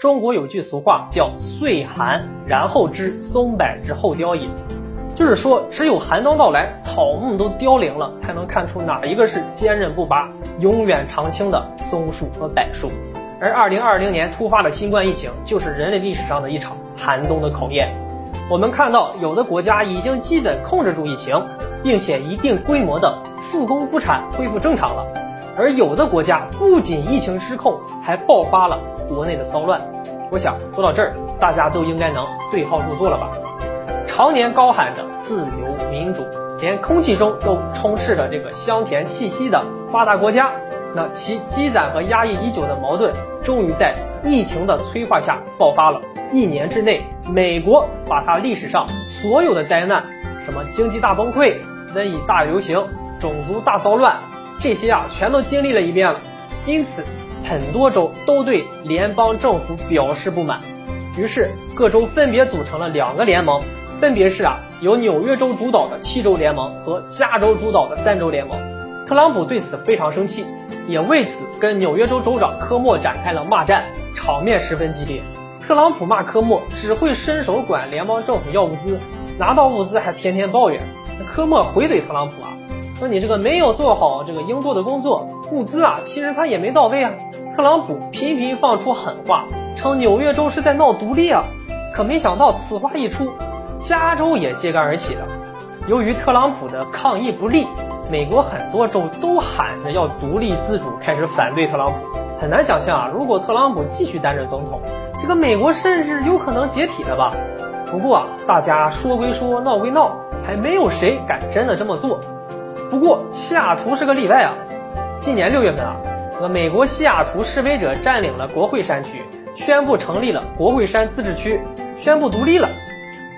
中国有句俗话叫“岁寒然后知松柏之后凋也”，就是说只有寒冬到来，草木都凋零了，才能看出哪一个是坚韧不拔、永远常青的松树和柏树。而二零二零年突发的新冠疫情，就是人类历史上的一场寒冬的考验。我们看到，有的国家已经基本控制住疫情，并且一定规模的复工复产、恢复正常了；而有的国家不仅疫情失控，还爆发了国内的骚乱。我想说到这儿，大家都应该能对号入座了吧？常年高喊着自由民主，连空气中都充斥着这个香甜气息的发达国家。那其积攒和压抑已久的矛盾，终于在疫情的催化下爆发了。一年之内，美国把它历史上所有的灾难，什么经济大崩溃、瘟疫大流行、种族大骚乱，这些啊，全都经历了一遍了。因此，很多州都对联邦政府表示不满，于是各州分别组成了两个联盟，分别是啊，由纽约州主导的七州联盟和加州主导的三州联盟。特朗普对此非常生气。也为此跟纽约州州长科莫展开了骂战，场面十分激烈。特朗普骂科莫只会伸手管联邦政府要物资，拿到物资还天天抱怨。科莫回怼特朗普啊，说你这个没有做好这个应做的工作，物资啊其实他也没到位啊。特朗普频频放出狠话，称纽约州是在闹独立啊。可没想到此话一出，加州也揭竿而起了。由于特朗普的抗议不力。美国很多州都喊着要独立自主，开始反对特朗普。很难想象啊，如果特朗普继续担任总统，这个美国甚至有可能解体了吧？不过啊，大家说归说，闹归闹，还没有谁敢真的这么做。不过西雅图是个例外啊。今年六月份啊，美国西雅图示威者占领了国会山区，宣布成立了国会山自治区，宣布独立了。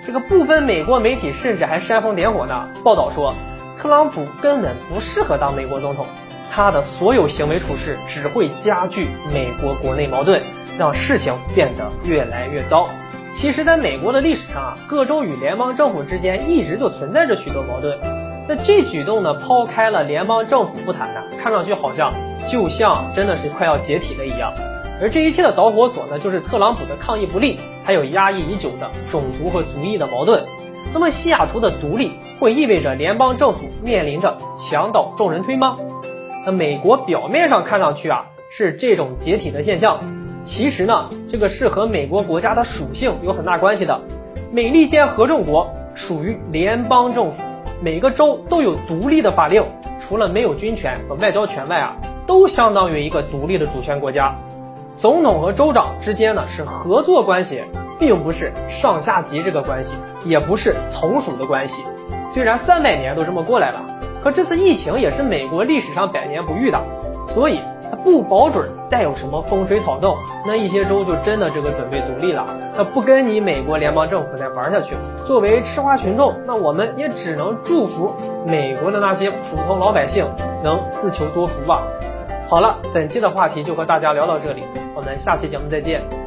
这个部分美国媒体甚至还煽风点火呢，报道说。特朗普根本不适合当美国总统，他的所有行为处事只会加剧美国国内矛盾，让事情变得越来越糟。其实，在美国的历史上啊，各州与联邦政府之间一直就存在着许多矛盾。那这举动呢，抛开了联邦政府不谈呢，看上去好像就像真的是快要解体了一样。而这一切的导火索呢，就是特朗普的抗议不力，还有压抑已久的种族和族裔的矛盾。那么，西雅图的独立会意味着联邦政府面临着墙倒众人推吗？那美国表面上看上去啊是这种解体的现象，其实呢，这个是和美国国家的属性有很大关系的。美利坚合众国属于联邦政府，每个州都有独立的法令，除了没有军权和外交权外啊，都相当于一个独立的主权国家。总统和州长之间呢是合作关系。并不是上下级这个关系，也不是从属的关系。虽然三百年都这么过来了，可这次疫情也是美国历史上百年不遇的，所以不保准再有什么风吹草动，那一些州就真的这个准备独立了，那不跟你美国联邦政府再玩下去。作为吃瓜群众，那我们也只能祝福美国的那些普通老百姓能自求多福吧。好了，本期的话题就和大家聊到这里，我们下期节目再见。